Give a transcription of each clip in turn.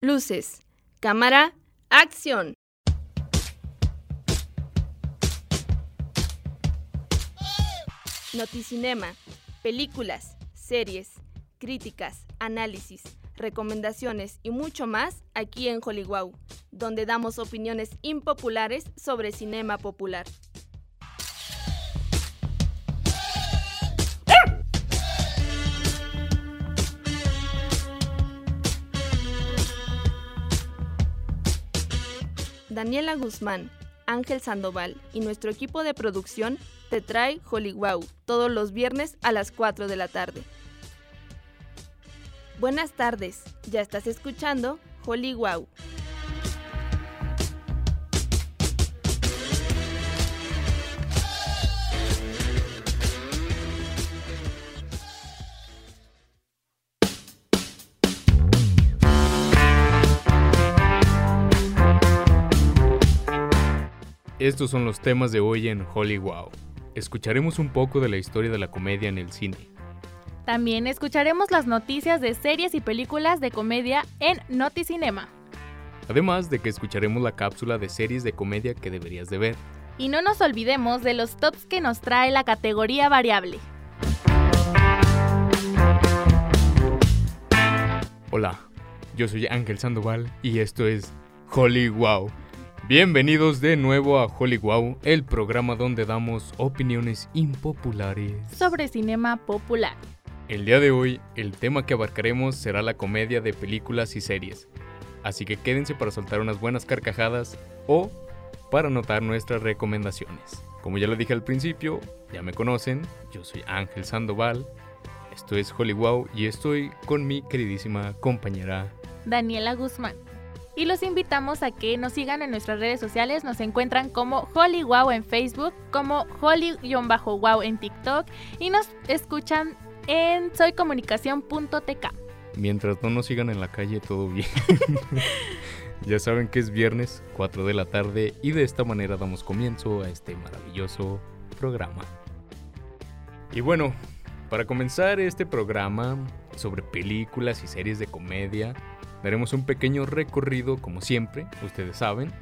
Luces, cámara, acción. Noticinema, películas, series, críticas, análisis, recomendaciones y mucho más aquí en Hollywood, donde damos opiniones impopulares sobre cinema popular. Daniela Guzmán, Ángel Sandoval y nuestro equipo de producción te trae Hollywood todos los viernes a las 4 de la tarde. Buenas tardes, ya estás escuchando Hollywood. Estos son los temas de hoy en Hollywood. Escucharemos un poco de la historia de la comedia en el cine. También escucharemos las noticias de series y películas de comedia en Noticinema. Además de que escucharemos la cápsula de series de comedia que deberías de ver. Y no nos olvidemos de los tops que nos trae la categoría variable. Hola, yo soy Ángel Sandoval y esto es Hollywood. Bienvenidos de nuevo a Hollywood, el programa donde damos opiniones impopulares sobre cinema popular. El día de hoy, el tema que abarcaremos será la comedia de películas y series. Así que quédense para soltar unas buenas carcajadas o para anotar nuestras recomendaciones. Como ya lo dije al principio, ya me conocen, yo soy Ángel Sandoval, esto es Hollywood y estoy con mi queridísima compañera Daniela Guzmán y los invitamos a que nos sigan en nuestras redes sociales. Nos encuentran como HollyWow en Facebook, como Holly-Wow en TikTok y nos escuchan en soycomunicación.tk. Mientras no nos sigan en la calle, todo bien. ya saben que es viernes, 4 de la tarde, y de esta manera damos comienzo a este maravilloso programa. Y bueno, para comenzar este programa sobre películas y series de comedia, Daremos un pequeño recorrido, como siempre, ustedes saben,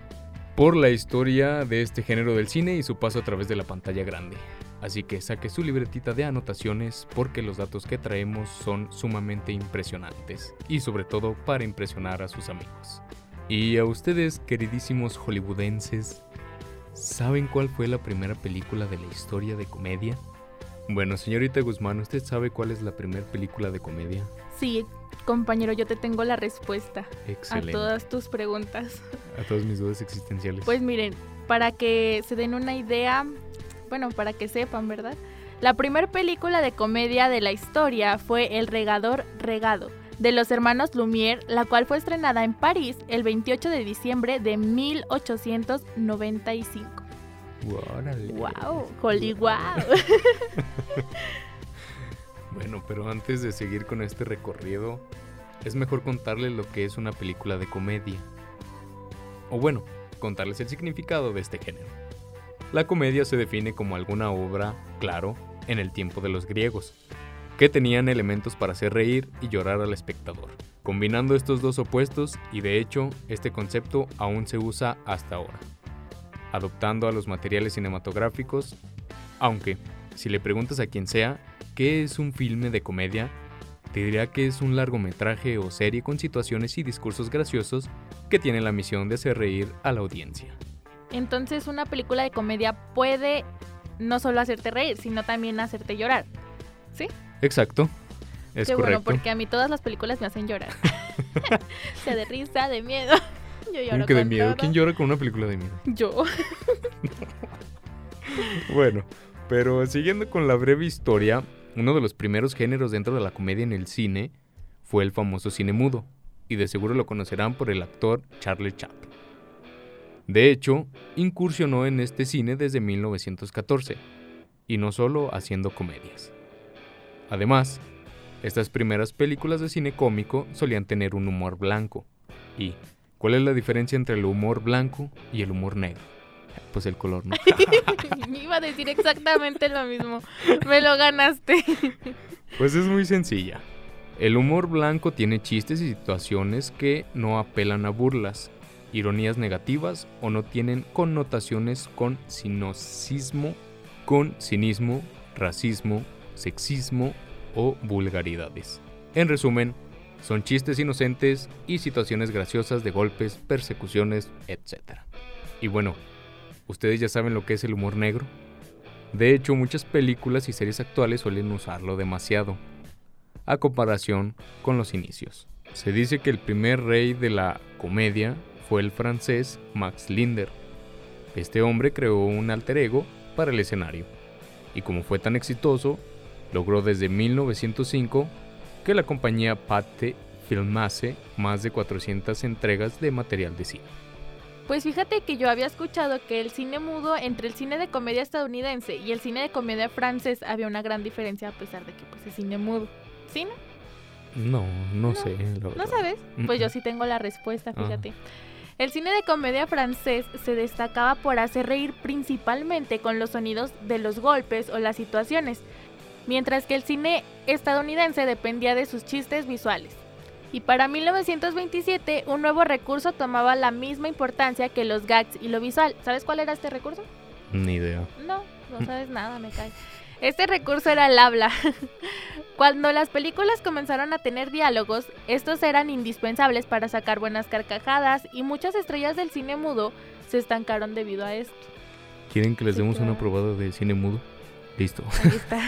por la historia de este género del cine y su paso a través de la pantalla grande. Así que saque su libretita de anotaciones porque los datos que traemos son sumamente impresionantes y sobre todo para impresionar a sus amigos. Y a ustedes, queridísimos hollywoodenses, ¿saben cuál fue la primera película de la historia de comedia? Bueno, señorita Guzmán, ¿usted sabe cuál es la primera película de comedia? Sí, Compañero, yo te tengo la respuesta a todas tus preguntas. A todas mis dudas existenciales. Pues miren, para que se den una idea, bueno, para que sepan, ¿verdad? La primera película de comedia de la historia fue El regador regado, de los hermanos Lumière, la cual fue estrenada en París el 28 de diciembre de 1895. ¡Wow! ¡Hollywood! Bueno, pero antes de seguir con este recorrido, es mejor contarles lo que es una película de comedia. O bueno, contarles el significado de este género. La comedia se define como alguna obra, claro, en el tiempo de los griegos, que tenían elementos para hacer reír y llorar al espectador. Combinando estos dos opuestos, y de hecho, este concepto aún se usa hasta ahora, adoptando a los materiales cinematográficos, aunque, si le preguntas a quien sea, ¿Qué es un filme de comedia? Te diría que es un largometraje o serie con situaciones y discursos graciosos que tiene la misión de hacer reír a la audiencia. Entonces una película de comedia puede no solo hacerte reír, sino también hacerte llorar. ¿Sí? Exacto. Es Qué bueno, porque a mí todas las películas me hacen llorar. sea de risa, de miedo. Yo lloro que de miedo? ¿Quién llora con una película de miedo? Yo. bueno, pero siguiendo con la breve historia, uno de los primeros géneros dentro de la comedia en el cine fue el famoso cine mudo, y de seguro lo conocerán por el actor Charlie Chaplin. De hecho, incursionó en este cine desde 1914, y no solo haciendo comedias. Además, estas primeras películas de cine cómico solían tener un humor blanco. ¿Y cuál es la diferencia entre el humor blanco y el humor negro? Pues el color, ¿no? Me iba a decir exactamente lo mismo. Me lo ganaste. Pues es muy sencilla. El humor blanco tiene chistes y situaciones que no apelan a burlas, ironías negativas o no tienen connotaciones con sinosismo, con cinismo, racismo, sexismo o vulgaridades. En resumen, son chistes inocentes y situaciones graciosas de golpes, persecuciones, etc. Y bueno, ¿ustedes ya saben lo que es el humor negro? De hecho, muchas películas y series actuales suelen usarlo demasiado, a comparación con los inicios. Se dice que el primer rey de la comedia fue el francés Max Linder. Este hombre creó un alter ego para el escenario, y como fue tan exitoso, logró desde 1905 que la compañía Pate filmase más de 400 entregas de material de cine. Pues fíjate que yo había escuchado que el cine mudo entre el cine de comedia estadounidense y el cine de comedia francés había una gran diferencia a pesar de que pues es cine mudo. ¿Sí? No, no, sé. ¿No sabes? Pues yo sí tengo la respuesta, ah. fíjate. El cine de comedia francés se destacaba por hacer reír principalmente con los sonidos de los golpes o las situaciones, mientras que el cine estadounidense dependía de sus chistes visuales. Y para 1927 un nuevo recurso tomaba la misma importancia que los gags y lo visual. ¿Sabes cuál era este recurso? Ni idea. No, no sabes nada, me cae. Este recurso era el habla. Cuando las películas comenzaron a tener diálogos, estos eran indispensables para sacar buenas carcajadas y muchas estrellas del cine mudo se estancaron debido a esto. ¿Quieren que les demos una probada de cine mudo? Listo. Ahí está.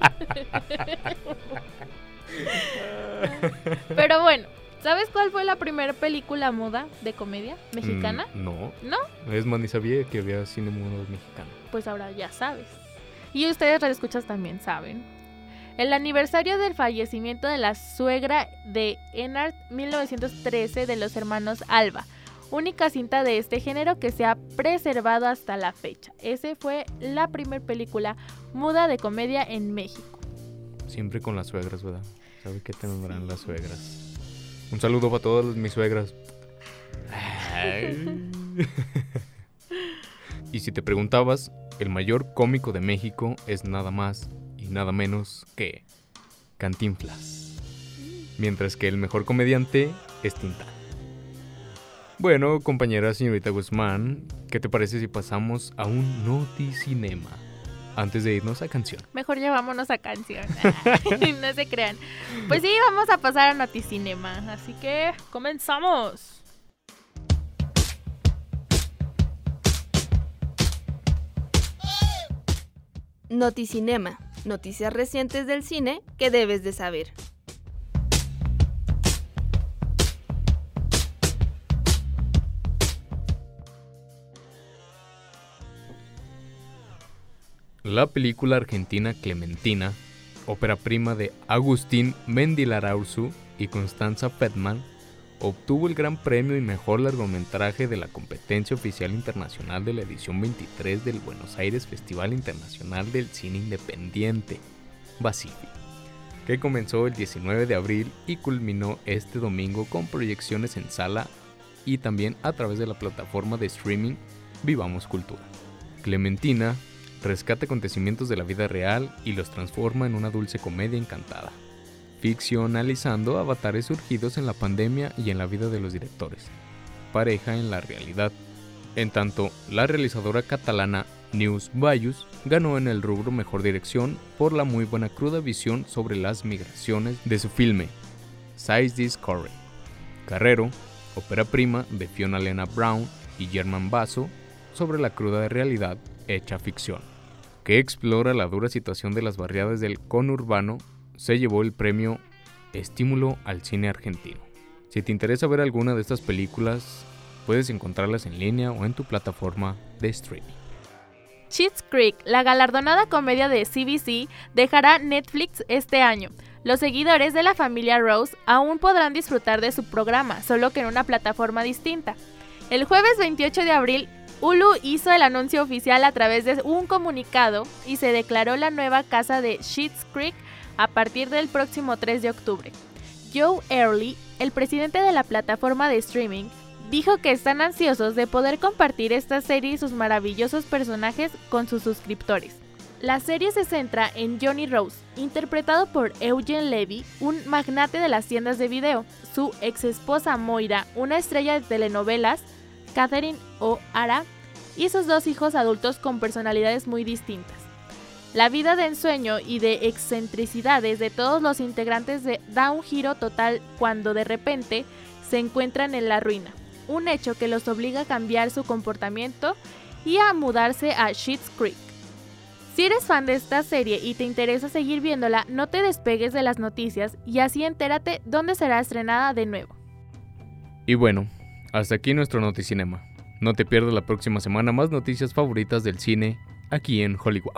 Pero bueno, ¿sabes cuál fue la primera película muda de comedia mexicana? Mm, no. ¿No? Es más, ni sabía que había cine mudo mexicano. Pues ahora ya sabes. Y ustedes, escuchas también saben. El aniversario del fallecimiento de la suegra de Enart 1913 de los hermanos Alba, única cinta de este género que se ha preservado hasta la fecha. Ese fue la primera película muda de comedia en México. Siempre con las suegras, ¿verdad? ¿Sabe qué tendrán las suegras? Un saludo para todas mis suegras. y si te preguntabas, el mayor cómico de México es nada más nada menos que Cantinflas. Mientras que el mejor comediante es Tintán. Bueno, compañera señorita Guzmán, ¿qué te parece si pasamos a un noticinema? Antes de irnos a canción. Mejor llevámonos a canción. no se crean. Pues sí, vamos a pasar a noticinema. Así que comenzamos. Noticinema noticias recientes del cine que debes de saber. La película argentina Clementina, ópera prima de Agustín Mendilarauzu y Constanza Petman, obtuvo el gran premio y mejor largometraje de la competencia oficial internacional de la edición 23 del Buenos Aires Festival Internacional del Cine Independiente, Basifi, que comenzó el 19 de abril y culminó este domingo con proyecciones en sala y también a través de la plataforma de streaming Vivamos Cultura. Clementina rescata acontecimientos de la vida real y los transforma en una dulce comedia encantada ficcionalizando avatares surgidos en la pandemia y en la vida de los directores, pareja en la realidad. En tanto, la realizadora catalana News Bayus ganó en el rubro Mejor Dirección por la muy buena cruda visión sobre las migraciones de su filme, Size This Corey. Carrero, ópera prima de Fiona Lena Brown y German Basso sobre la cruda realidad hecha ficción, que explora la dura situación de las barriadas del conurbano se llevó el premio Estímulo al Cine Argentino. Si te interesa ver alguna de estas películas, puedes encontrarlas en línea o en tu plataforma de streaming. Cheats Creek, la galardonada comedia de CBC, dejará Netflix este año. Los seguidores de la familia Rose aún podrán disfrutar de su programa, solo que en una plataforma distinta. El jueves 28 de abril, Hulu hizo el anuncio oficial a través de un comunicado y se declaró la nueva casa de Cheats Creek a partir del próximo 3 de octubre. Joe Early, el presidente de la plataforma de streaming, dijo que están ansiosos de poder compartir esta serie y sus maravillosos personajes con sus suscriptores. La serie se centra en Johnny Rose, interpretado por Eugene Levy, un magnate de las tiendas de video, su ex esposa Moira, una estrella de telenovelas, Catherine O'Hara, y sus dos hijos adultos con personalidades muy distintas. La vida de ensueño y de excentricidades de todos los integrantes da un giro total cuando de repente se encuentran en la ruina, un hecho que los obliga a cambiar su comportamiento y a mudarse a Sheets Creek. Si eres fan de esta serie y te interesa seguir viéndola, no te despegues de las noticias y así entérate dónde será estrenada de nuevo. Y bueno, hasta aquí nuestro Noticinema. No te pierdas la próxima semana más noticias favoritas del cine aquí en Hollywood.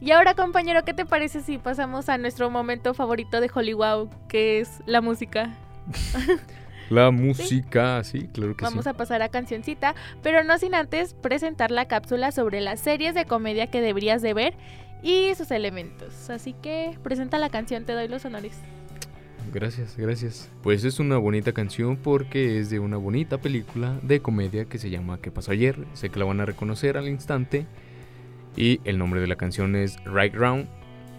Y ahora, compañero, ¿qué te parece si pasamos a nuestro momento favorito de Hollywood, que es la música? La música, sí, claro que Vamos a pasar a cancioncita, pero no sin antes presentar la cápsula sobre las series de comedia que deberías de ver y sus elementos. Así que presenta la canción, te doy los honores. Gracias, gracias. Pues es una bonita canción porque es de una bonita película de comedia que se llama ¿Qué pasó ayer? Sé que la van a reconocer al instante. Y el nombre de la canción es Right Round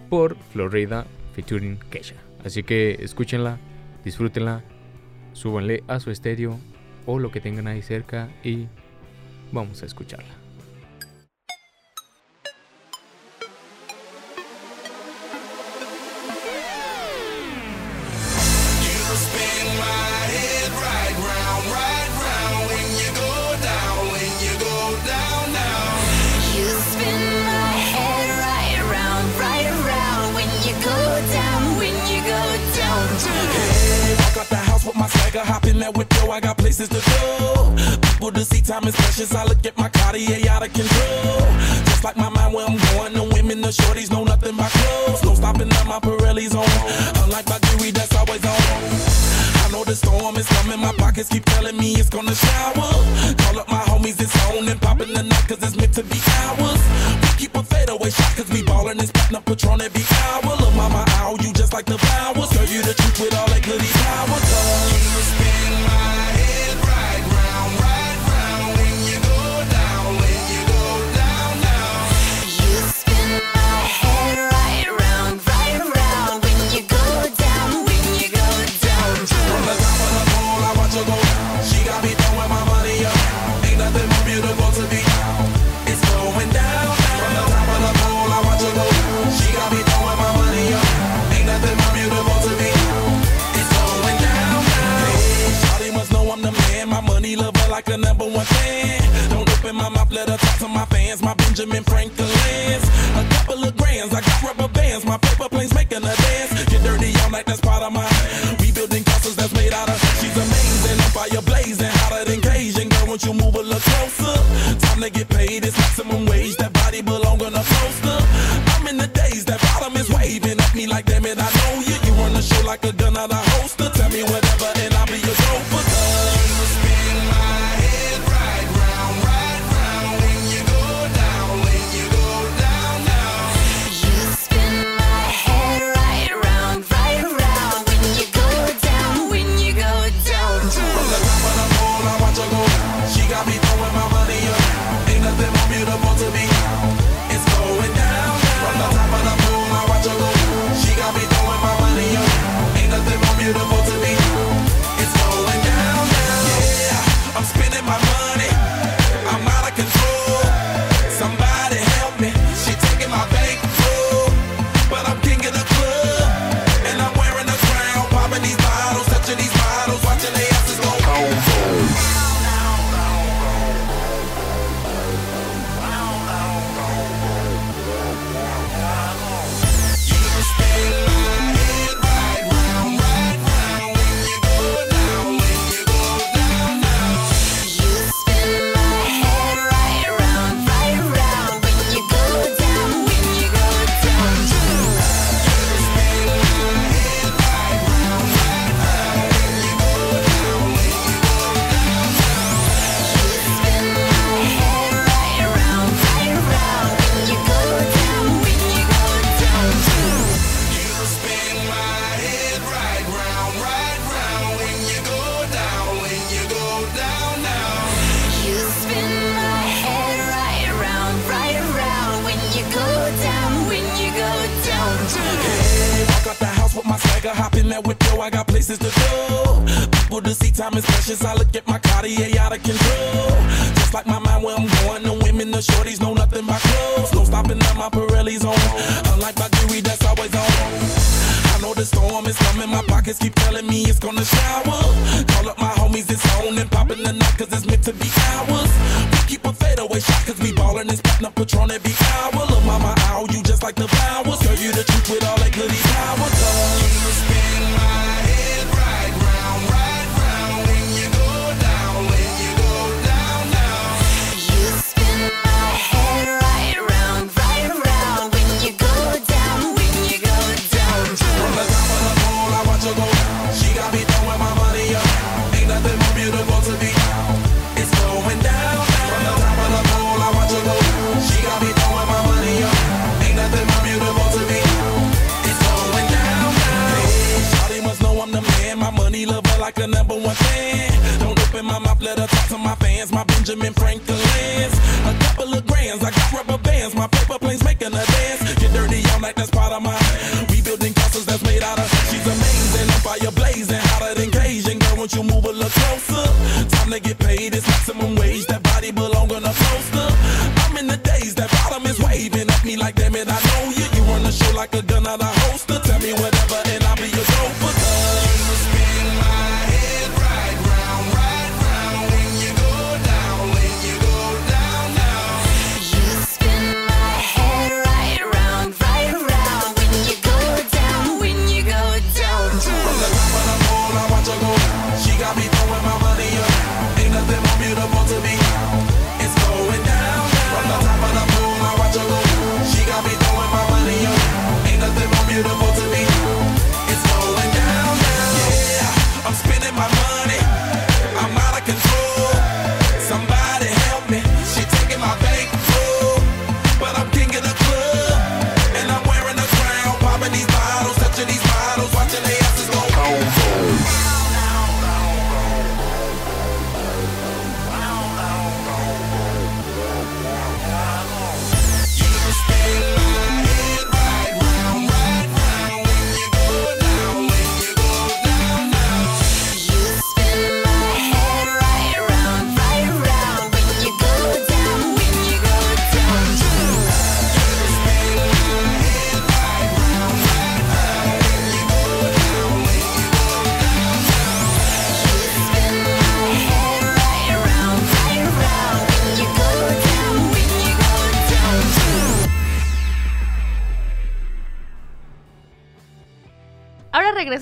por Florida featuring Kesha. Así que escúchenla, disfrútenla súbanle a su estéreo o lo que tengan ahí cerca y vamos a escucharla. That window, I got places to go. People to see, time is precious. I look at my Cartier out of control. Just like my mind where I'm going, the women, the shorties know nothing but clothes. No stopping at my Pirelli's on. Unlike my jewelry, that's always on. I know the storm is coming, my pockets keep telling me it's gonna shower. Call up my homies, it's on and popping the night, cause it's meant to be ours. We keep a fadeaway shot, cause we ballin' this platinum patron every hour. Look, mama, ow, you just like the flowers. Girl, you the Benjamin Franklin's. A couple of grands, I got rubber bands. My paper planes making a dance. Get dirty all night, that's part of my. We building castles that's made out of. She's amazing, fire blazing, hotter than Cajun. Girl, won't you move a little closer? Time to get paid, it's maximum that whip, yo, I got places to go. People to see, time is precious. I look at my Cartier out of control. Just like my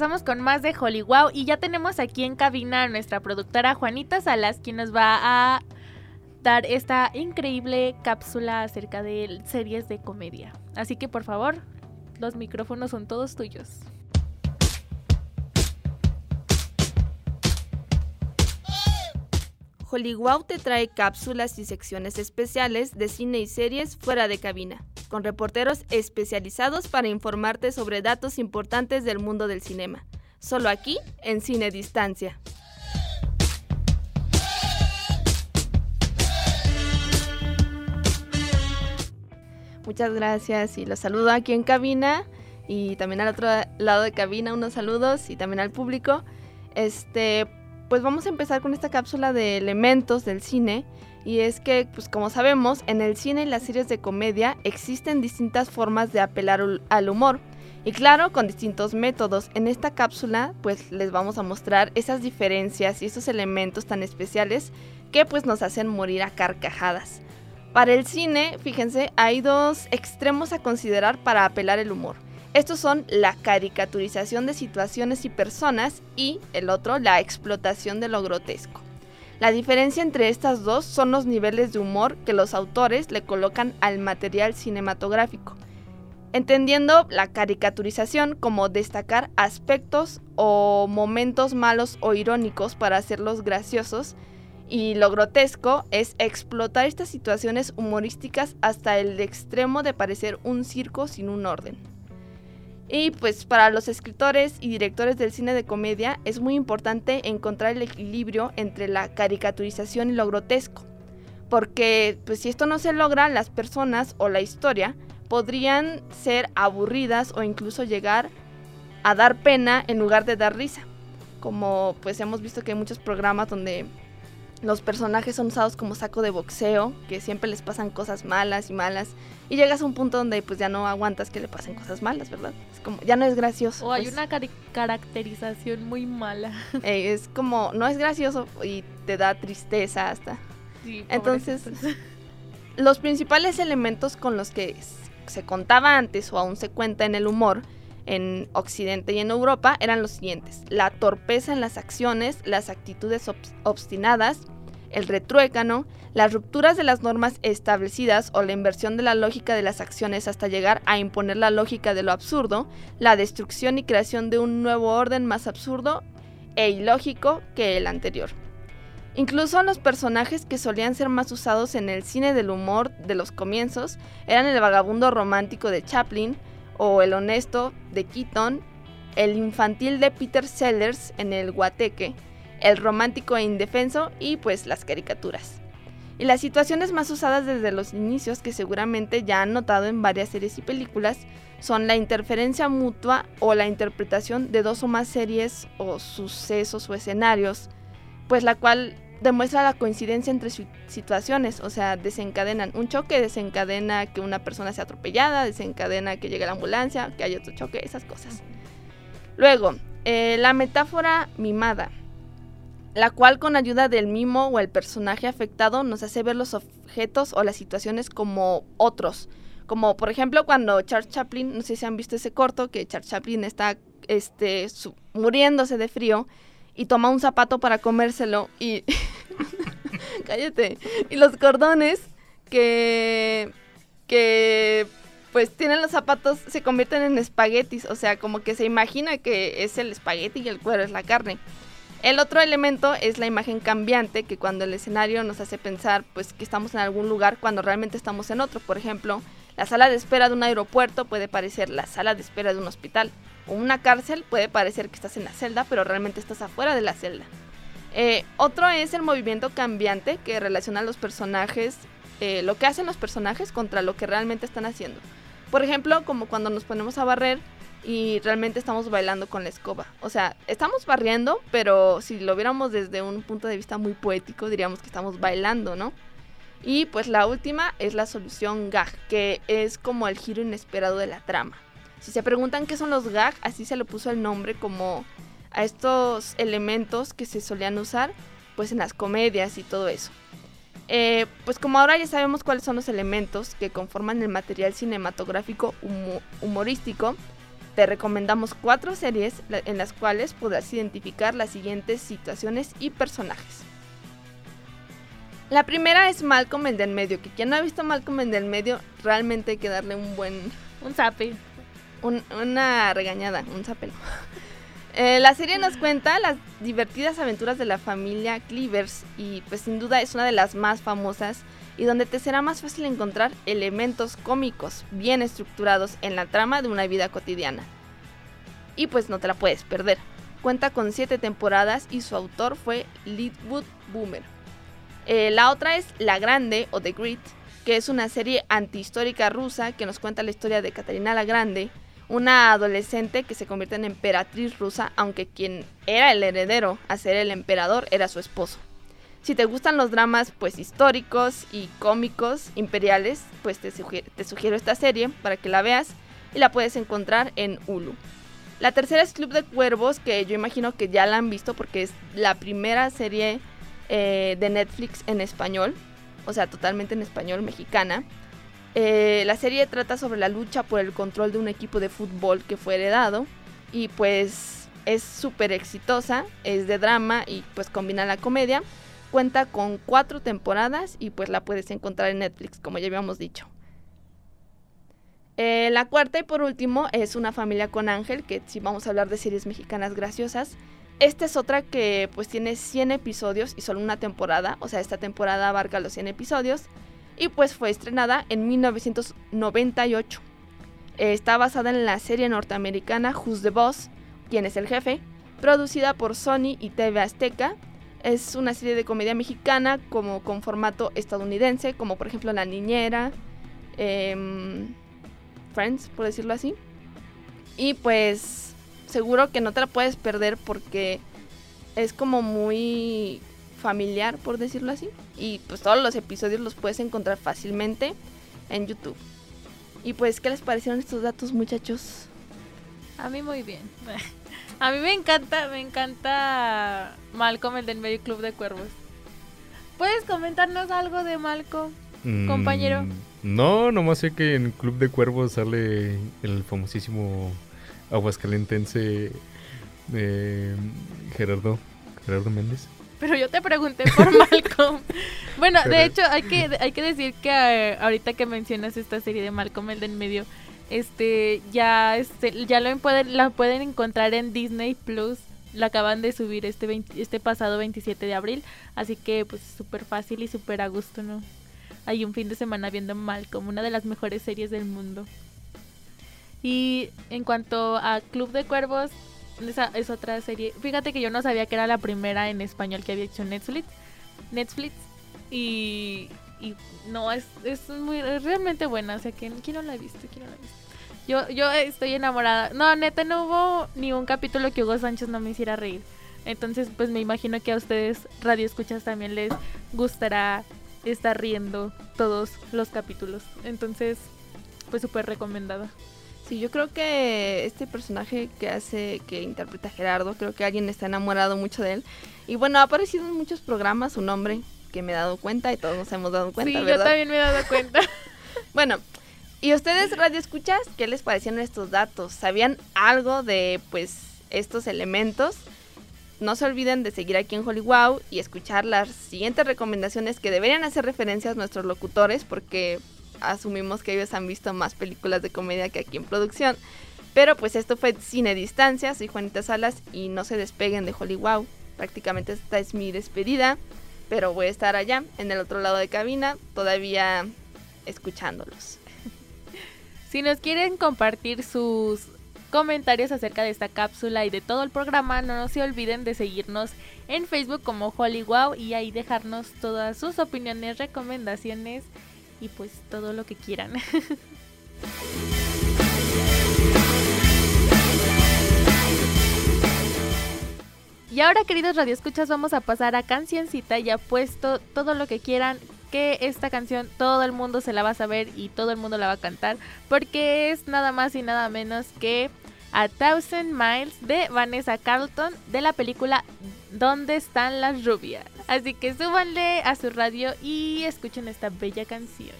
regresamos con más de Holly Wow y ya tenemos aquí en cabina a nuestra productora Juanita Salas, quien nos va a dar esta increíble cápsula acerca de series de comedia. Así que por favor, los micrófonos son todos tuyos. Hollywood te trae cápsulas y secciones especiales de cine y series fuera de cabina, con reporteros especializados para informarte sobre datos importantes del mundo del cinema. Solo aquí, en Cine Distancia. Muchas gracias y los saludo aquí en cabina y también al otro lado de cabina unos saludos y también al público. Este, pues vamos a empezar con esta cápsula de elementos del cine y es que, pues como sabemos, en el cine y las series de comedia existen distintas formas de apelar al humor y claro, con distintos métodos. En esta cápsula, pues les vamos a mostrar esas diferencias y esos elementos tan especiales que pues nos hacen morir a carcajadas. Para el cine, fíjense, hay dos extremos a considerar para apelar el humor. Estos son la caricaturización de situaciones y personas y el otro, la explotación de lo grotesco. La diferencia entre estas dos son los niveles de humor que los autores le colocan al material cinematográfico, entendiendo la caricaturización como destacar aspectos o momentos malos o irónicos para hacerlos graciosos y lo grotesco es explotar estas situaciones humorísticas hasta el extremo de parecer un circo sin un orden. Y pues para los escritores y directores del cine de comedia es muy importante encontrar el equilibrio entre la caricaturización y lo grotesco. Porque pues si esto no se logra, las personas o la historia podrían ser aburridas o incluso llegar a dar pena en lugar de dar risa. Como pues hemos visto que hay muchos programas donde los personajes son usados como saco de boxeo, que siempre les pasan cosas malas y malas. Y llegas a un punto donde pues ya no aguantas que le pasen cosas malas, ¿verdad? Es como, ya no es gracioso. O hay pues. una caracterización muy mala. Eh, es como, no es gracioso y te da tristeza hasta. Sí, Entonces, pobrecitos. Los principales elementos con los que se contaba antes o aún se cuenta en el humor en Occidente y en Europa eran los siguientes. La torpeza en las acciones, las actitudes obs- obstinadas, el retruécano, las rupturas de las normas establecidas o la inversión de la lógica de las acciones hasta llegar a imponer la lógica de lo absurdo, la destrucción y creación de un nuevo orden más absurdo e ilógico que el anterior. Incluso los personajes que solían ser más usados en el cine del humor de los comienzos eran el vagabundo romántico de Chaplin o el honesto de Keaton, el infantil de Peter Sellers en el Guateque, el romántico e indefenso y pues las caricaturas. Y las situaciones más usadas desde los inicios que seguramente ya han notado en varias series y películas son la interferencia mutua o la interpretación de dos o más series o sucesos o escenarios, pues la cual demuestra la coincidencia entre si- situaciones, o sea, desencadenan un choque, desencadena que una persona sea atropellada, desencadena que llegue la ambulancia, que haya otro choque, esas cosas. Luego, eh, la metáfora mimada, la cual con ayuda del mimo o el personaje afectado nos hace ver los objetos o las situaciones como otros. Como por ejemplo cuando Charles Chaplin, no sé si han visto ese corto, que Charles Chaplin está este, muriéndose de frío y toma un zapato para comérselo y... Cállate. Y los cordones que... que pues tienen los zapatos, se convierten en espaguetis, o sea, como que se imagina que es el espagueti y el cuero es la carne. El otro elemento es la imagen cambiante, que cuando el escenario nos hace pensar pues que estamos en algún lugar cuando realmente estamos en otro. Por ejemplo, la sala de espera de un aeropuerto puede parecer la sala de espera de un hospital. O una cárcel puede parecer que estás en la celda, pero realmente estás afuera de la celda. Eh, otro es el movimiento cambiante que relaciona a los personajes, eh, lo que hacen los personajes contra lo que realmente están haciendo. Por ejemplo, como cuando nos ponemos a barrer y realmente estamos bailando con la escoba. O sea, estamos barriendo, pero si lo viéramos desde un punto de vista muy poético, diríamos que estamos bailando, ¿no? Y pues la última es la solución gag, que es como el giro inesperado de la trama. Si se preguntan qué son los gag, así se le puso el nombre como a estos elementos que se solían usar pues en las comedias y todo eso. Eh, pues como ahora ya sabemos cuáles son los elementos que conforman el material cinematográfico humo- humorístico, te recomendamos cuatro series en las cuales podrás identificar las siguientes situaciones y personajes. La primera es Malcolm el del medio, que quien no ha visto Malcolm el del medio, realmente hay que darle un buen, Un zape. un- una regañada, un zapelo. Eh, la serie nos cuenta las divertidas aventuras de la familia Cleavers y pues sin duda es una de las más famosas y donde te será más fácil encontrar elementos cómicos bien estructurados en la trama de una vida cotidiana. Y pues no te la puedes perder. Cuenta con siete temporadas y su autor fue Leadwood Boomer. Eh, la otra es La Grande o The Great, que es una serie antihistórica rusa que nos cuenta la historia de Catarina la Grande, una adolescente que se convierte en emperatriz rusa, aunque quien era el heredero a ser el emperador era su esposo. Si te gustan los dramas pues históricos y cómicos imperiales, pues te, sugi- te sugiero esta serie para que la veas y la puedes encontrar en Hulu. La tercera es Club de Cuervos, que yo imagino que ya la han visto porque es la primera serie eh, de Netflix en español, o sea, totalmente en español mexicana. Eh, la serie trata sobre la lucha por el control de un equipo de fútbol que fue heredado y pues es súper exitosa, es de drama y pues combina la comedia. Cuenta con cuatro temporadas y pues la puedes encontrar en Netflix, como ya habíamos dicho. Eh, la cuarta y por último es Una familia con Ángel, que si vamos a hablar de series mexicanas graciosas, esta es otra que pues tiene 100 episodios y solo una temporada, o sea, esta temporada abarca los 100 episodios y pues fue estrenada en 1998. Eh, está basada en la serie norteamericana Who's the Boss, quién es el jefe, producida por Sony y TV Azteca. Es una serie de comedia mexicana como con formato estadounidense, como por ejemplo La Niñera, em, Friends, por decirlo así. Y pues seguro que no te la puedes perder porque es como muy familiar, por decirlo así. Y pues todos los episodios los puedes encontrar fácilmente en YouTube. Y pues, ¿qué les parecieron estos datos, muchachos? A mí muy bien. A mí me encanta, me encanta Malcolm, el del Medio Club de Cuervos. ¿Puedes comentarnos algo de Malcolm? Compañero. Mm, No, nomás sé que en Club de Cuervos sale el famosísimo aguascalentense eh, Gerardo, Gerardo Méndez. Pero yo te pregunté por Malcolm. bueno, de hecho, hay que, hay que decir que eh, ahorita que mencionas esta serie de Malcolm, el del medio, este, ya, este, ya lo pueden, la pueden encontrar en Disney Plus. La acaban de subir este, 20 este pasado 27 de abril. Así que, pues, súper fácil y súper a gusto, ¿no? Hay un fin de semana viendo Malcolm, una de las mejores series del mundo. Y en cuanto a Club de Cuervos, esa es otra serie. Fíjate que yo no sabía que era la primera en español que había hecho Netflix. Netflix. Y, y no, es, es muy es realmente buena. O sea, que ¿quién no la ha visto? ¿Quién no la ha visto? Yo, yo estoy enamorada. No, neta, no hubo ni un capítulo que Hugo Sánchez no me hiciera reír. Entonces, pues me imagino que a ustedes, radio escuchas, también les gustará estar riendo todos los capítulos. Entonces, pues súper recomendada. Sí, yo creo que este personaje que hace, que interpreta Gerardo, creo que alguien está enamorado mucho de él. Y bueno, ha aparecido en muchos programas su nombre, que me he dado cuenta y todos nos hemos dado cuenta, sí, yo también me he dado cuenta. Bueno, ¿y ustedes, Radio Escuchas, qué les parecieron estos datos? ¿Sabían algo de, pues, estos elementos? No se olviden de seguir aquí en Hollywood y escuchar las siguientes recomendaciones que deberían hacer referencias nuestros locutores, porque asumimos que ellos han visto más películas de comedia que aquí en producción. Pero pues esto fue Cine Distancia, soy Juanita Salas y no se despeguen de Hollywood. Prácticamente esta es mi despedida, pero voy a estar allá, en el otro lado de cabina, todavía escuchándolos. Si nos quieren compartir sus comentarios acerca de esta cápsula y de todo el programa, no se olviden de seguirnos en Facebook como Hollywood y ahí dejarnos todas sus opiniones, recomendaciones y pues todo lo que quieran. Y ahora, queridos radioescuchas, vamos a pasar a cancioncita. Ya puesto todo lo que quieran. Que esta canción todo el mundo se la va a saber y todo el mundo la va a cantar. Porque es nada más y nada menos que A Thousand Miles de Vanessa Carlton de la película ¿Dónde están las rubias? Así que súbanle a su radio y escuchen esta bella canción.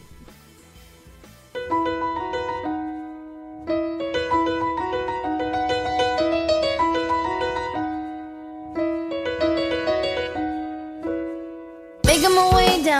Way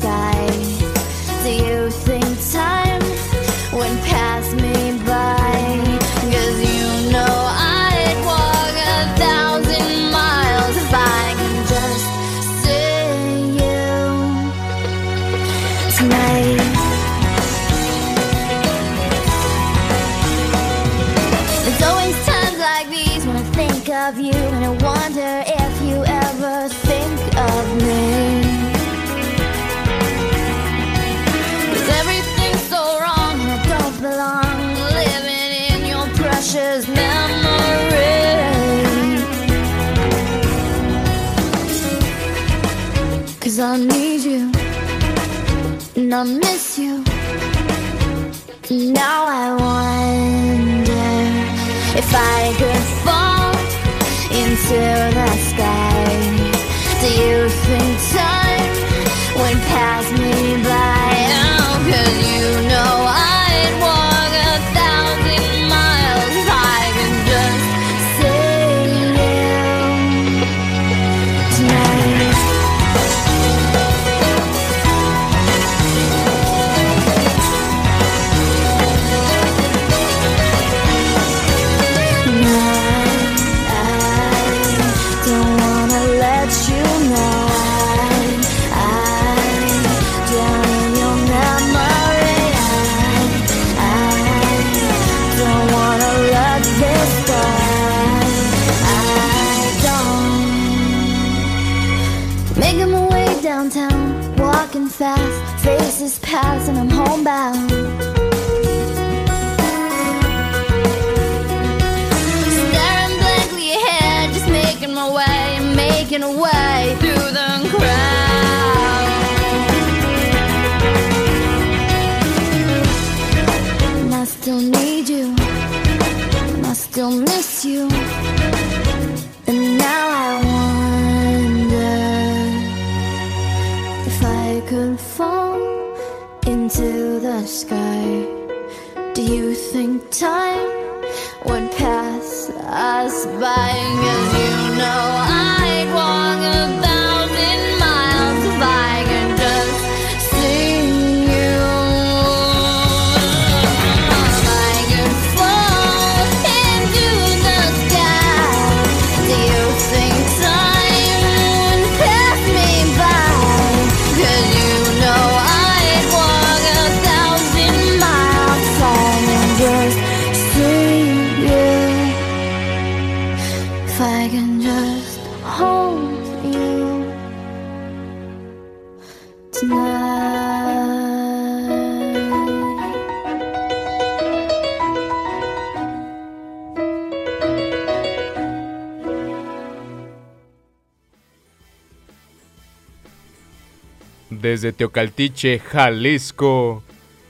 sky. And I thousand Desde Teocaltiche, Jalisco,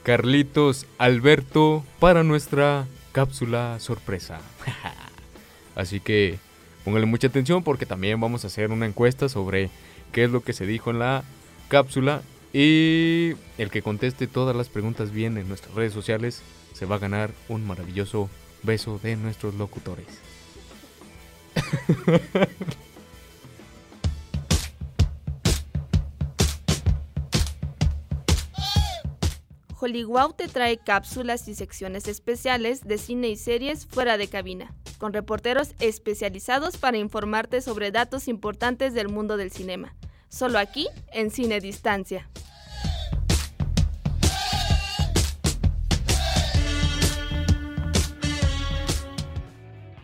Carlitos Alberto para nuestra cápsula sorpresa. Así que póngale mucha atención porque también vamos a hacer una encuesta sobre qué es lo que se dijo en la cápsula y el que conteste todas las preguntas bien en nuestras redes sociales se va a ganar un maravilloso beso de nuestros locutores. Hollywood te trae cápsulas y secciones especiales de cine y series fuera de cabina, con reporteros especializados para informarte sobre datos importantes del mundo del cinema. Solo aquí, en Cine Distancia.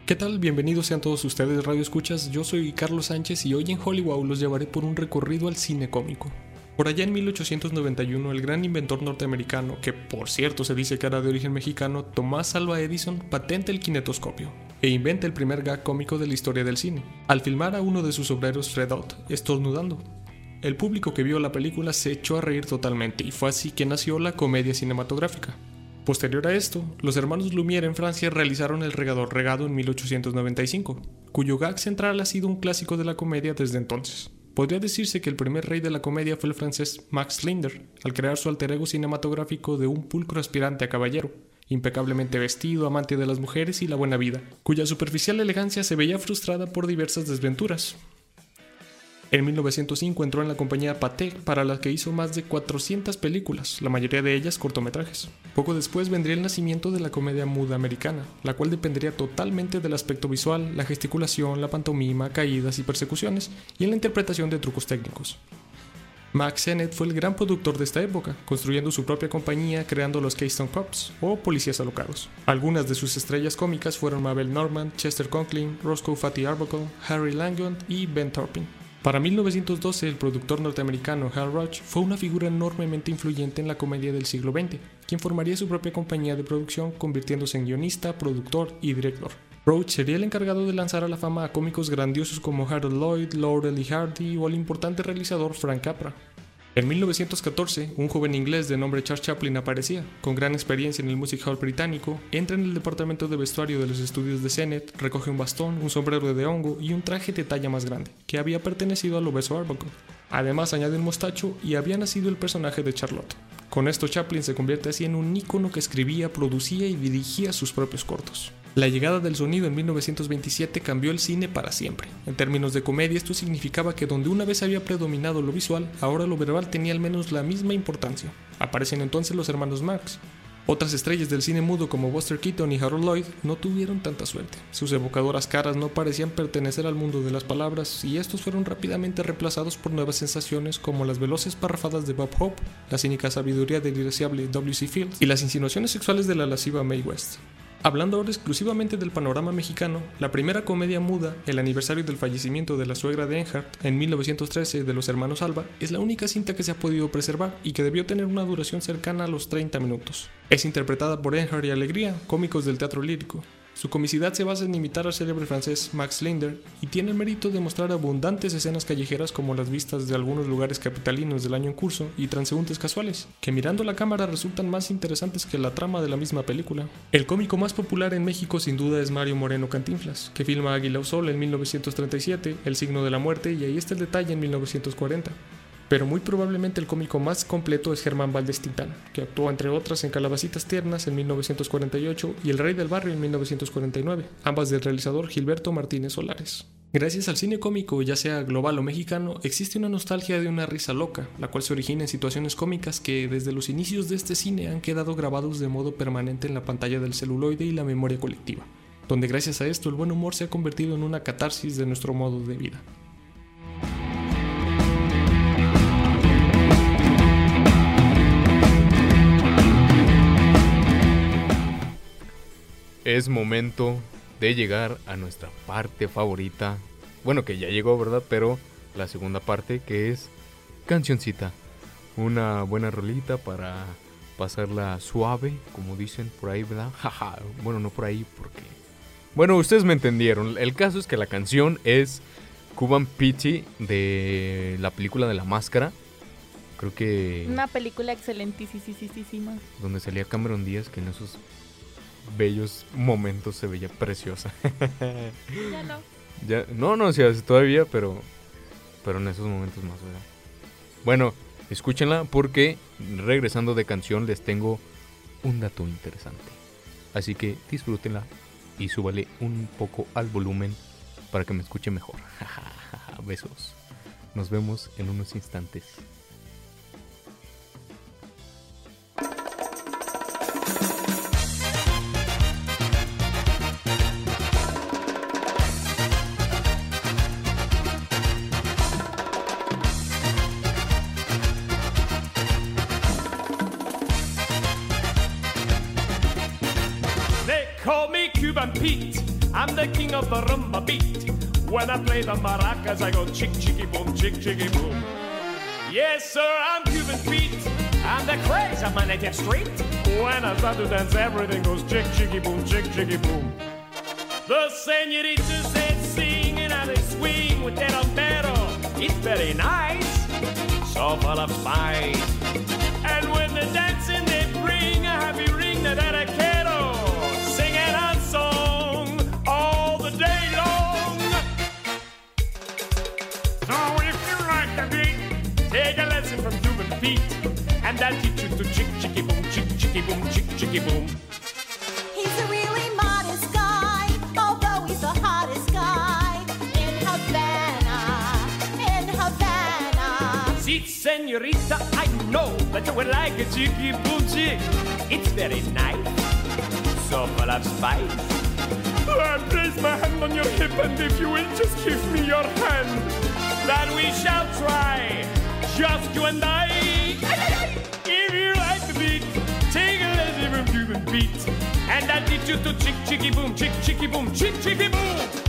¿Qué tal? Bienvenidos sean todos ustedes Radio Escuchas, yo soy Carlos Sánchez y hoy en Hollywood los llevaré por un recorrido al cine cómico. Por allá en 1891, el gran inventor norteamericano, que por cierto se dice que era de origen mexicano, Tomás Alva Edison, patenta el kinetoscopio e inventa el primer gag cómico de la historia del cine, al filmar a uno de sus obreros, Fred Ott, estornudando. El público que vio la película se echó a reír totalmente y fue así que nació la comedia cinematográfica. Posterior a esto, los hermanos Lumière en Francia realizaron El regador regado en 1895, cuyo gag central ha sido un clásico de la comedia desde entonces. Podría decirse que el primer rey de la comedia fue el francés Max Linder, al crear su alter ego cinematográfico de un pulcro aspirante a caballero, impecablemente vestido, amante de las mujeres y la buena vida, cuya superficial elegancia se veía frustrada por diversas desventuras. En 1905 entró en la compañía Pathé, para la que hizo más de 400 películas, la mayoría de ellas cortometrajes. Poco después vendría el nacimiento de la comedia muda americana, la cual dependería totalmente del aspecto visual, la gesticulación, la pantomima, caídas y persecuciones, y en la interpretación de trucos técnicos. Max Sennett fue el gran productor de esta época, construyendo su propia compañía creando los Keystone Cops, o policías alocados. Algunas de sus estrellas cómicas fueron Mabel Normand, Chester Conklin, Roscoe Fatty Arbuckle, Harry Langdon y Ben Turpin. Para 1912, el productor norteamericano Hal Roach fue una figura enormemente influyente en la comedia del siglo XX, quien formaría su propia compañía de producción convirtiéndose en guionista, productor y director. Roach sería el encargado de lanzar a la fama a cómicos grandiosos como Harold Lloyd, Laurel y Hardy o al importante realizador Frank Capra. En 1914, un joven inglés de nombre Charles Chaplin aparecía, con gran experiencia en el music hall británico, entra en el departamento de vestuario de los estudios de Sennett, recoge un bastón, un sombrero de hongo y un traje de talla más grande, que había pertenecido al obeso Arbuckle. Además añade un mostacho y había nacido el personaje de Charlotte. Con esto Chaplin se convierte así en un ícono que escribía, producía y dirigía sus propios cortos. La llegada del sonido en 1927 cambió el cine para siempre. En términos de comedia, esto significaba que donde una vez había predominado lo visual, ahora lo verbal tenía al menos la misma importancia. Aparecen entonces los hermanos Marx. Otras estrellas del cine mudo como Buster Keaton y Harold Lloyd no tuvieron tanta suerte. Sus evocadoras caras no parecían pertenecer al mundo de las palabras y estos fueron rápidamente reemplazados por nuevas sensaciones como las veloces parrafadas de Bob Hope, la cínica sabiduría del irascible W.C. Fields y las insinuaciones sexuales de la lasciva Mae West. Hablando ahora exclusivamente del panorama mexicano, la primera comedia muda, el aniversario del fallecimiento de la suegra de Enhart en 1913 de los hermanos Alba, es la única cinta que se ha podido preservar y que debió tener una duración cercana a los 30 minutos. Es interpretada por Enhart y Alegría, cómicos del teatro lírico. Su comicidad se basa en imitar al célebre francés Max Linder y tiene el mérito de mostrar abundantes escenas callejeras como las vistas de algunos lugares capitalinos del año en curso y transeúntes casuales, que mirando la cámara resultan más interesantes que la trama de la misma película. El cómico más popular en México sin duda es Mario Moreno Cantinflas, que filma Águila o Sol en 1937, El signo de la muerte y ahí está el detalle en 1940 pero muy probablemente el cómico más completo es Germán Valdés Tintán, que actuó entre otras en Calabacitas Tiernas en 1948 y El Rey del Barrio en 1949, ambas del realizador Gilberto Martínez Solares. Gracias al cine cómico, ya sea global o mexicano, existe una nostalgia de una risa loca, la cual se origina en situaciones cómicas que desde los inicios de este cine han quedado grabados de modo permanente en la pantalla del celuloide y la memoria colectiva, donde gracias a esto el buen humor se ha convertido en una catarsis de nuestro modo de vida. Es momento de llegar a nuestra parte favorita. Bueno, que ya llegó, ¿verdad? Pero la segunda parte que es cancioncita. Una buena rolita para pasarla suave, como dicen por ahí, ¿verdad? Jaja. bueno, no por ahí porque... Bueno, ustedes me entendieron. El caso es que la canción es Cuban Pity de la película de la máscara. Creo que... Una película excelentísima. Donde salía Cameron Díaz, que en esos bellos momentos se veía preciosa. ya no. Ya, no, no, sí, todavía, pero, pero en esos momentos más, ¿verdad? Bueno, escúchenla porque regresando de canción les tengo un dato interesante. Así que disfrútenla y súbale un poco al volumen para que me escuche mejor. Besos. Nos vemos en unos instantes. Of the rumba beat. When I play the maracas, I go chick chicky boom, chick chicky boom. Yes, sir, I'm Cuban Pete. I'm the craze of my native street. When I start to dance, everything goes chick chicky boom, chick chicky boom. The senoritas said sing and they swing with their umbrero. It's very nice, so full of spice. And when they're dancing, they bring a happy ring that I and I'll teach you to chick chicky boom, chick chicky boom, chick chicky boom. He's a really modest guy, although he's the hottest guy in Havana, in Havana. See, senorita, I know that you would like a chicky boom chick. It's very nice, so full of spice. I place my hand on your hip, and if you will just give me your hand, then we shall try, just you and I. If you like the beat, take a lesson from Cuban beat. And I'll teach you to chick chicky boom, chick chicky boom, chick chicky boom.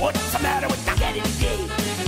What's the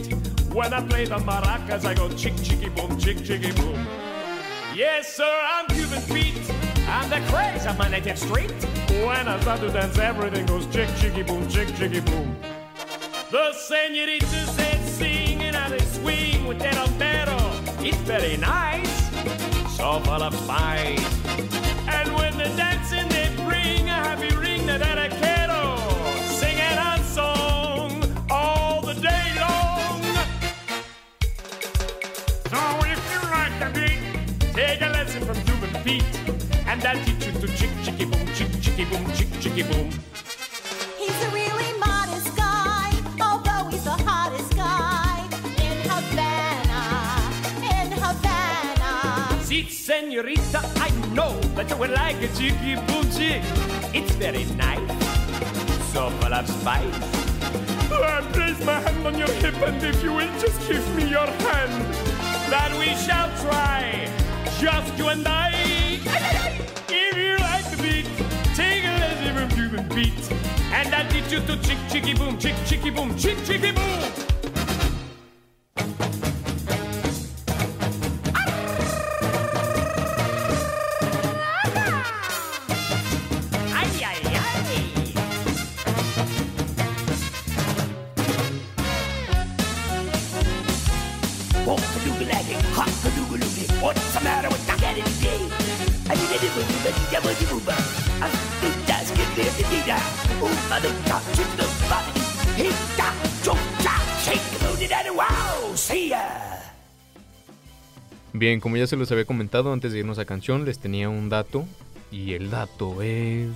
maracas, I go chick chicky boom, chick chicky boom. Yes, sir, I'm Cuban Pete. I'm the craze of my native street. When I start to dance, everything goes chick chicky boom, chick chicky boom. The senoritas say sing and they swing with their umbrero. It's very nice, so full of spice. And when they're dancing, they bring a happy ring that I and I'll teach you to chick chicky boom, chick chicky boom, chick chicky boom. He's a really modest guy, although he's the hottest guy in Havana, in Havana. See, senorita, I know that you will like a chicky boom chick. It's very nice, so full of spice. I place my hand on your hip, and if you will just give me your hand, then we shall try, just you and I. beat, take a lesson from Cuban beat, and I'll teach you to chick chicky boom, chick chicky boom, chick chicky boom. What's the matter with that Bien, como ya se los había comentado antes de irnos a canción, les tenía un dato. Y el dato es...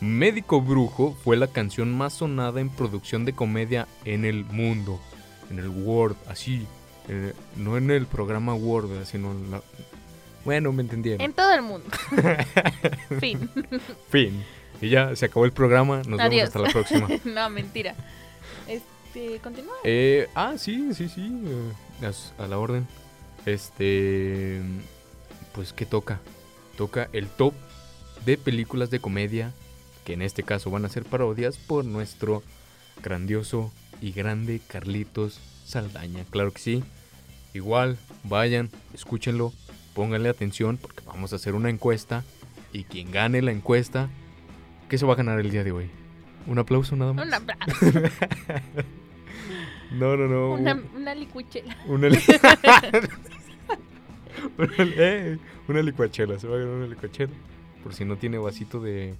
Médico Brujo fue la canción más sonada en producción de comedia en el mundo. En el Word, así. eh, no en el programa Word, sino en la... Bueno, me entendieron. En todo el mundo. fin. Fin. Y ya se acabó el programa. Nos vemos hasta la próxima. no, mentira. Este, continúa. Eh, ah, sí, sí, sí. eh, as- a la orden. Este. Pues, ¿qué toca? Toca el top de películas de comedia. Que en este caso van a ser parodias por nuestro grandioso y grande Carlitos Saldaña. Claro que sí. Igual, vayan, escúchenlo, pónganle atención porque vamos a hacer una encuesta. Y quien gane la encuesta, ¿qué se va a ganar el día de hoy? ¿Un aplauso nada más? Un abrazo. No, no, no. Una, un- una licuchela. Una, li- una, li- eh, una licuachela, se va a ganar una licuachela. Por si no tiene vasito de...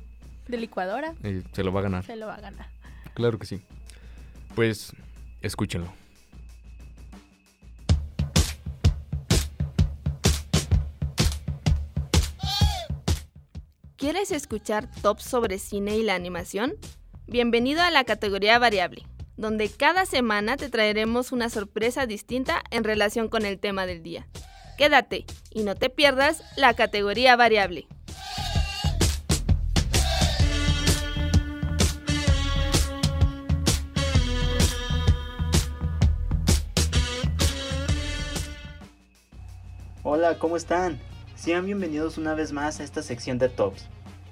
De licuadora. eh, se lo va a ganar. Se lo va a ganar. Claro que sí. Pues, escúchenlo. ¿Quieres escuchar tops sobre cine y la animación? Bienvenido a la categoría variable, donde cada semana te traeremos una sorpresa distinta en relación con el tema del día. Quédate y no te pierdas la categoría variable. Hola, ¿cómo están? Sean bienvenidos una vez más a esta sección de Tops.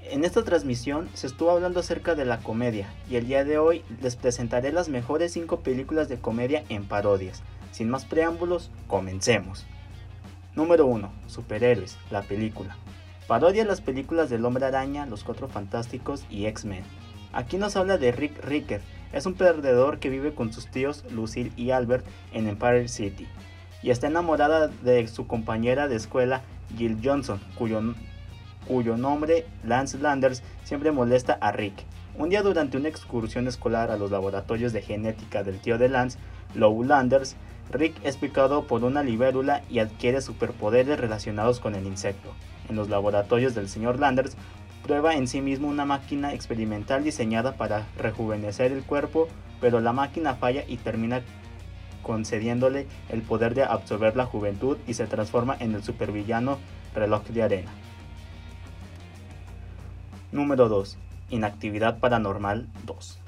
En esta transmisión se estuvo hablando acerca de la comedia y el día de hoy les presentaré las mejores 5 películas de comedia en parodias. Sin más preámbulos, comencemos. Número 1. Superhéroes, la película. Parodia las películas del Hombre Araña, Los Cuatro Fantásticos y X-Men. Aquí nos habla de Rick Ricker, es un perdedor que vive con sus tíos Lucille y Albert en Empire City y está enamorada de su compañera de escuela Jill Johnson, cuyo, cuyo nombre Lance Landers siempre molesta a Rick. Un día durante una excursión escolar a los laboratorios de genética del tío de Lance, Lou Landers, Rick es picado por una libélula y adquiere superpoderes relacionados con el insecto. En los laboratorios del señor Landers, prueba en sí mismo una máquina experimental diseñada para rejuvenecer el cuerpo, pero la máquina falla y termina concediéndole el poder de absorber la juventud y se transforma en el supervillano reloj de arena. Número 2. Inactividad Paranormal 2.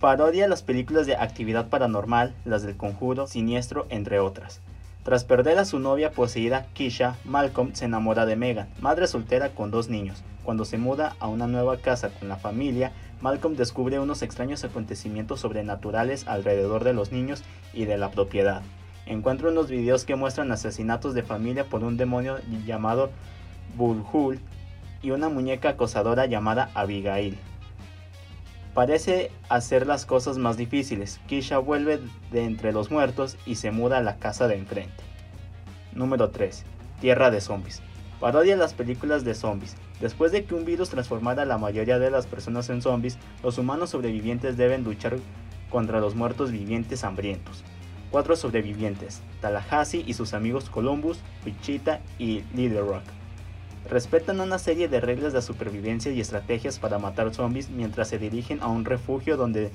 Parodia las películas de Actividad Paranormal, las del Conjuro, Siniestro, entre otras. Tras perder a su novia poseída, Kisha, Malcolm se enamora de Megan, madre soltera con dos niños. Cuando se muda a una nueva casa con la familia, Malcolm descubre unos extraños acontecimientos sobrenaturales alrededor de los niños y de la propiedad. Encuentra unos videos que muestran asesinatos de familia por un demonio llamado Bulhul y una muñeca acosadora llamada Abigail. Parece hacer las cosas más difíciles. Kisha vuelve de entre los muertos y se muda a la casa de enfrente. Número 3. Tierra de zombies. Parodia las películas de zombies. Después de que un virus transformara a la mayoría de las personas en zombies, los humanos sobrevivientes deben luchar contra los muertos vivientes hambrientos. Cuatro sobrevivientes, Tallahassee y sus amigos Columbus, Wichita y Little Rock. respetan una serie de reglas de supervivencia y estrategias para matar zombies mientras se dirigen a un refugio donde,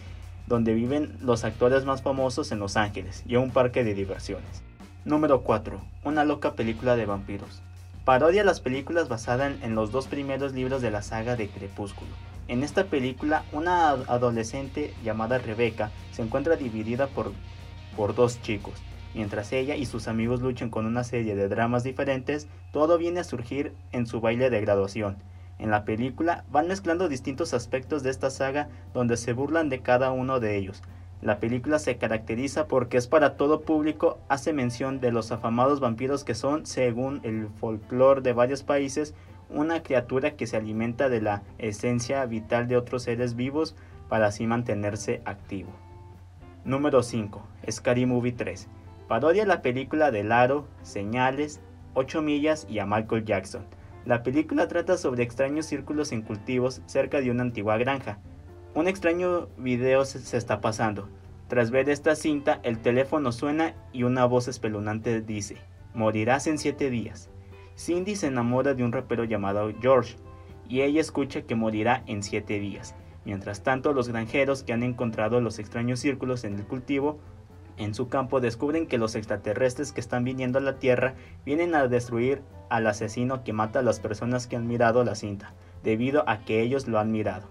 donde viven los actores más famosos en Los Ángeles y a un parque de diversiones. Número 4. Una loca película de vampiros. Parodia las películas basadas en, los dos primeros libros de la saga de Crepúsculo. En esta película, una ad- adolescente llamada Rebeca se encuentra dividida por, por dos chicos. Mientras ella y sus amigos luchan con una serie de dramas diferentes, todo viene a surgir en su baile de graduación. En la película van mezclando distintos aspectos de esta saga donde se burlan de cada uno de ellos. La película se caracteriza porque es para todo público, hace mención de los afamados vampiros que son, según el folclore de varios países, una criatura que se alimenta de la esencia vital de otros seres vivos para así mantenerse activo. Número 5. Scary Movie 3. Parodia la película de Laro, Señales, 8 millas y a Michael Jackson. La película trata sobre extraños círculos en cultivos cerca de una antigua granja. Un extraño video se, está pasando. Tras ver esta cinta, el teléfono suena y una voz espeluznante dice, morirás en 7 días. Cindy se enamora de un rapero llamado George y ella escucha que morirá en 7 días. Mientras tanto, los granjeros que han encontrado los extraños círculos en el cultivo en su campo descubren que los extraterrestres que están viniendo a la Tierra vienen a destruir al asesino que mata a las personas que han mirado la cinta, debido a que ellos lo han mirado.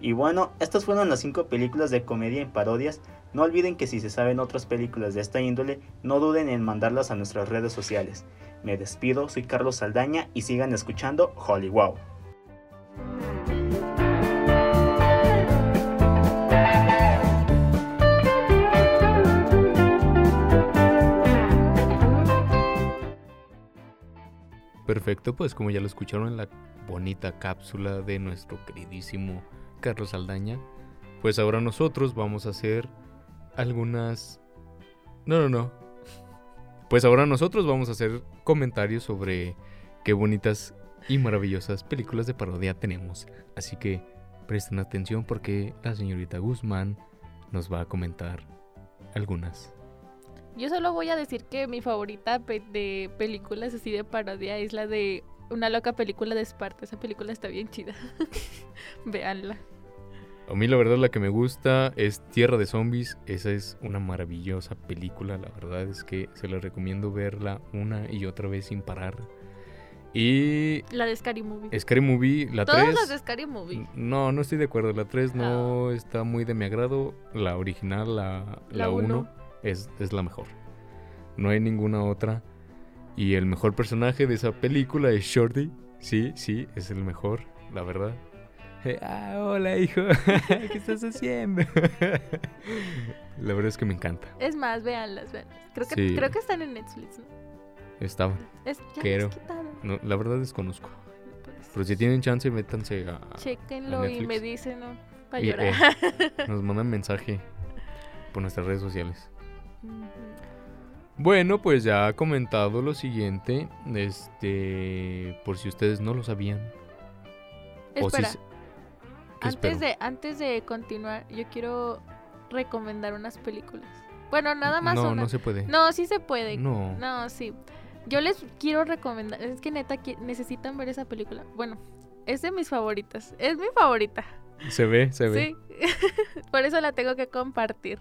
Y bueno, estas fueron las 5 películas de comedia en parodias. No olviden que si se saben otras películas de esta índole, no duden en mandarlas a nuestras redes sociales. Me despido, soy Carlos Saldaña y sigan escuchando Hollywood. Perfecto, pues como ya lo escucharon en la bonita cápsula de nuestro queridísimo Carlos Aldaña, pues ahora nosotros vamos a hacer algunas... No, no, no. Pues ahora nosotros vamos a hacer comentarios sobre qué bonitas y maravillosas películas de parodia tenemos. Así que presten atención porque la señorita Guzmán nos va a comentar algunas. Yo solo voy a decir que mi favorita de películas así de parodia es la de una loca película de Esparta. Esa película está bien chida. Véanla. A mí la verdad la que me gusta es Tierra de Zombies. Esa es una maravillosa película. La verdad es que se la recomiendo verla una y otra vez sin parar. Y La de Scary Movie. Scary Movie, la Todas 3... las de Scary Movie. No, no estoy de acuerdo. La 3 no está muy de mi agrado. La original, la, La la uno. 1, es, es la mejor. No hay ninguna otra. Y el mejor personaje de esa película es Shorty. Sí, sí, es el mejor, la verdad. Eh, ah, hola, hijo. ¿Qué estás haciendo? la verdad es que me encanta. Es más, véanlas, véanlas. Creo que, Sí. creo que están en Netflix, ¿no? Estaba. Es. No, la verdad desconozco. Pues, Pero si tienen chance, métanse a. Chéquenlo a y me dicen, ¿no? Para Y, llorar. eh, nos mandan mensaje por nuestras redes sociales. Bueno, pues ya ha comentado lo siguiente. Este. Por si ustedes no lo sabían. O si antes de, antes de continuar, yo quiero recomendar unas películas. Bueno, nada más No, una. no se puede. No, sí se puede. No. No, sí. Yo les quiero recomendar, es que neta necesitan ver esa película. Bueno, es de mis favoritas. Es mi favorita. Se ve, se ve. Sí. Por eso la tengo que compartir.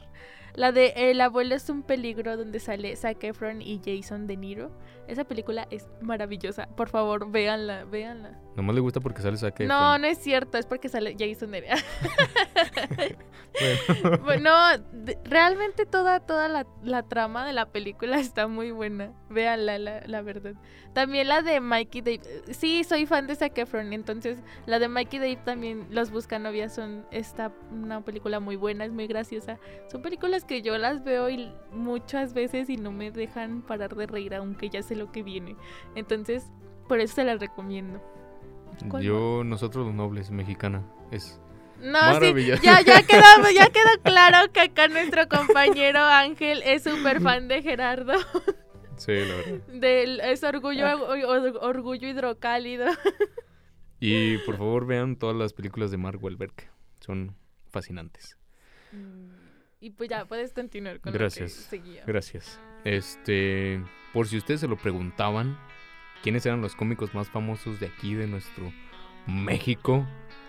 La de El abuelo es un peligro donde sale Zac Efron y Jason De Niro. Esa película es maravillosa. Por favor, véanla, véanla. Nomás le gusta porque sale saque. No, no es cierto, es porque sale Jason De Niro. Bueno. Bueno, realmente toda, toda la, la trama de la película está muy buena. Véanla, la, la verdad. También la de Mikey Dave. Sí, soy fan de Zac Efron, entonces la de Mikey Dave también, Los Buscanovias son esta, una película muy buena, es muy graciosa. Son películas que yo las veo y muchas veces y no me dejan parar de reír, aunque ya sé lo que viene. Entonces, por eso se las recomiendo. ¿Cuál Yo, nosotros los nobles, mexicana. Es. No, sí, ya, ya, quedó, ya quedó claro que acá nuestro compañero Ángel es súper fan de Gerardo. Sí, la verdad. Es orgullo, or- orgullo hidrocálido. Y por favor vean todas las películas de Mark Wahlberg. Son fascinantes. Y pues ya, puedes continuar con Gracias. lo que seguía. Gracias. Este, por si ustedes se lo preguntaban, quiénes eran los cómicos más famosos de aquí, de nuestro México,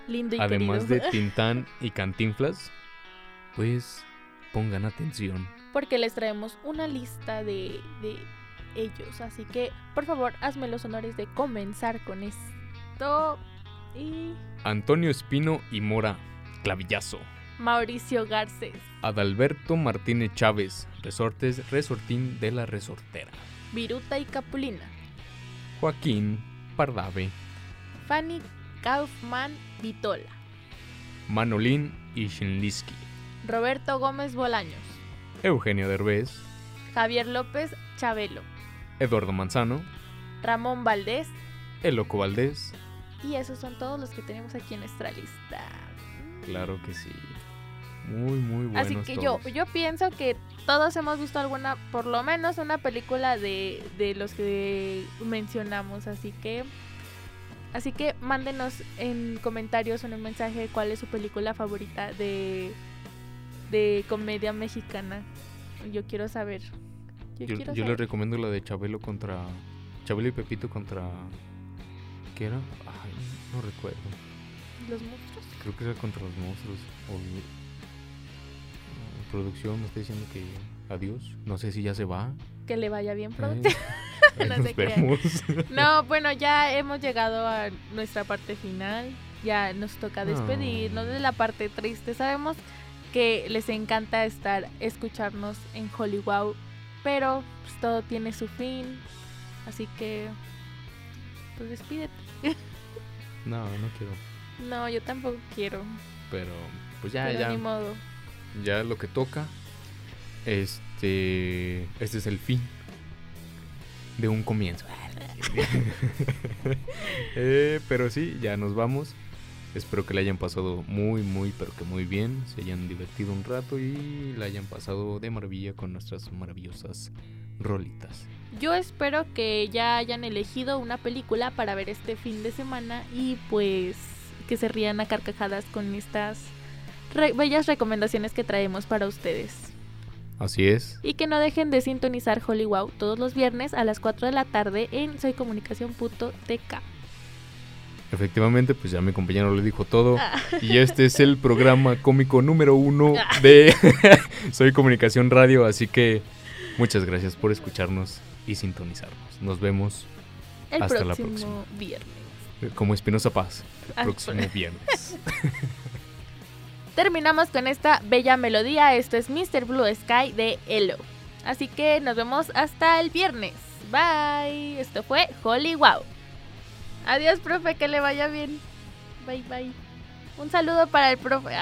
Lindo y además de. Tintán y Cantinflas, pues pongan atención. Porque les traemos una lista de, de ellos. Así que, por favor, hazme los honores de comenzar con esto. Y Antonio Espino y Mora, clavillazo. Mauricio Garces, Adalberto Martínez Chávez, Resortes, Resortín de la Resortera. Viruta y Capulina, Joaquín Pardave, Fanny Kaufman Vitola, Manolín y Shinliski, Roberto Gómez Bolaños, Eugenio Derbez, Javier López Chabelo, Eduardo Manzano, Ramón Valdés. El Loco Valdés. Y esos son todos los que tenemos aquí en nuestra lista. Claro que sí. Muy, muy buenos Así que todos. yo, yo pienso que todos hemos visto alguna, por lo menos una película de, de los que mencionamos. Así que, así que mándenos en comentarios o en un mensaje cuál es su película favorita de, de comedia mexicana. Yo quiero saber. Yo, Yo, yo les recomiendo la de Chabelo contra. Chabelo y Pepito contra. ¿Qué era? Ay, no recuerdo. Los monstruos. Creo que era contra los monstruos. Producción me está diciendo que adiós. No sé si ya se va. Que le vaya bien Eh, pronto. No vemos. No, bueno, ya hemos llegado a nuestra parte final. Ya nos toca despedirnos de la parte triste. Sabemos que les encanta estar escucharnos en Hollywood, pero pues, todo tiene su fin. Así que, pues despídete. No, no quiero. No, yo tampoco quiero. Pero, pues ya, pero ya. ni modo. Ya lo que toca. Este. Este es el fin. De un comienzo. Eh, pero sí, ya nos vamos. Espero que le hayan pasado muy, muy, pero que muy bien. Se hayan divertido un rato y la hayan pasado de maravilla con nuestras maravillosas rolitas. Yo espero que ya hayan elegido una película para ver este fin de semana y pues que se rían a carcajadas con estas re- bellas recomendaciones que traemos para ustedes. Así es. Y que no dejen de sintonizar Hollywood todos los viernes a las 4 de la tarde en soycomunicación.tk. Efectivamente, pues ya mi compañero le dijo todo. Ah. Y este es el programa cómico número uno de Soy Comunicación Radio. Así que muchas gracias por escucharnos y sintonizarnos. Nos vemos El Hasta la próximo próxima. viernes. como Espinosa Paz el Ah, próximo por- viernes. Terminamos con esta bella melodía. Esto es Mr. Blue Sky de Elo. Así que nos vemos hasta el viernes. Bye. Esto fue Hollywood. Adiós, profe, que le vaya bien. Bye, bye. Un saludo para el profe.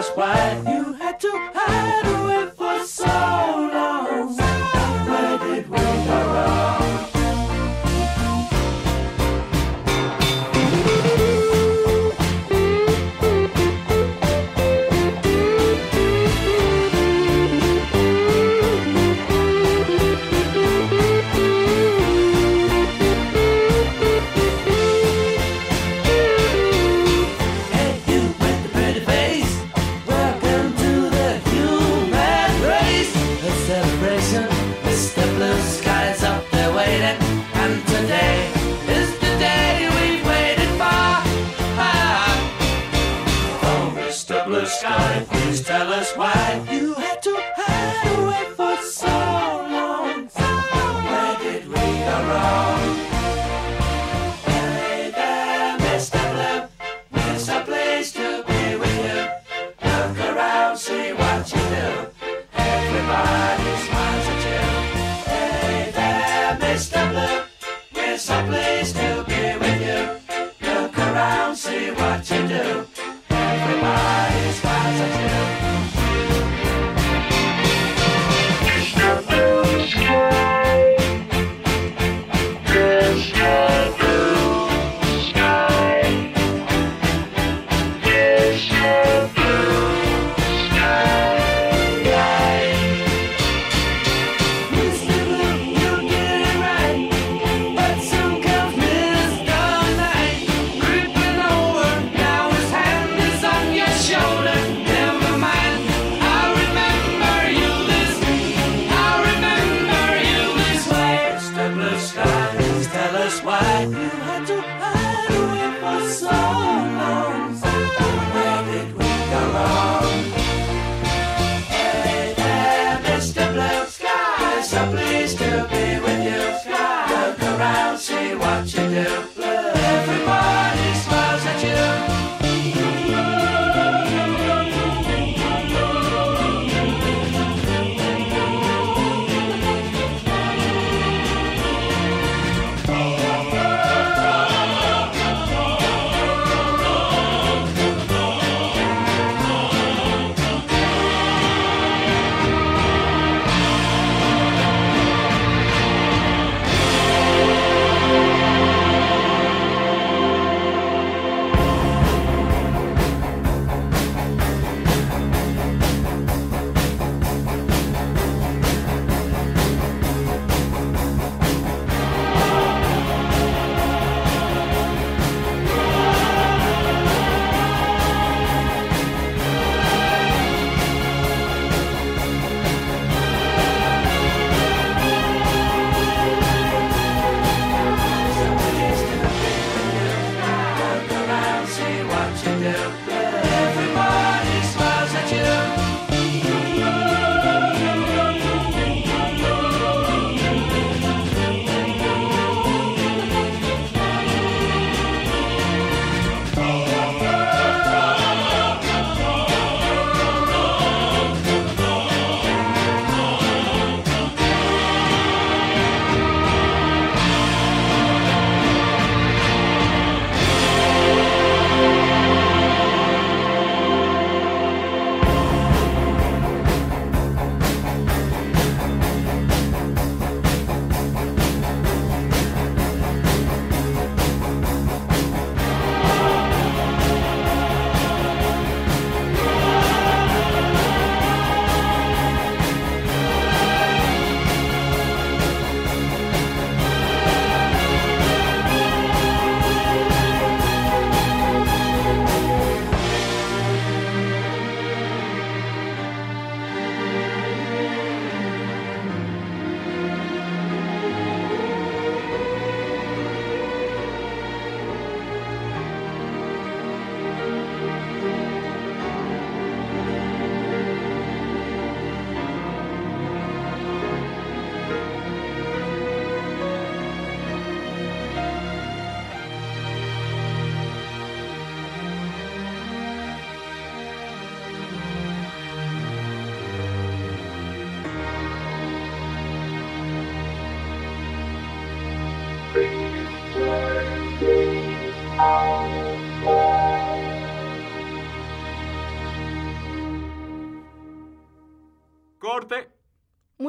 just white.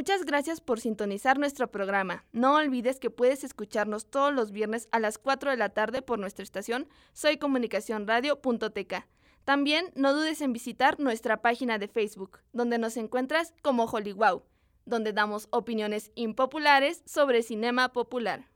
Muchas gracias por sintonizar nuestro programa. No olvides que puedes escucharnos todos los viernes a las 4 de la tarde por nuestra estación soycomunicacionradio.tk. También no dudes en visitar nuestra página de Facebook, donde nos encuentras como HollyWow, donde damos opiniones impopulares sobre cinema popular.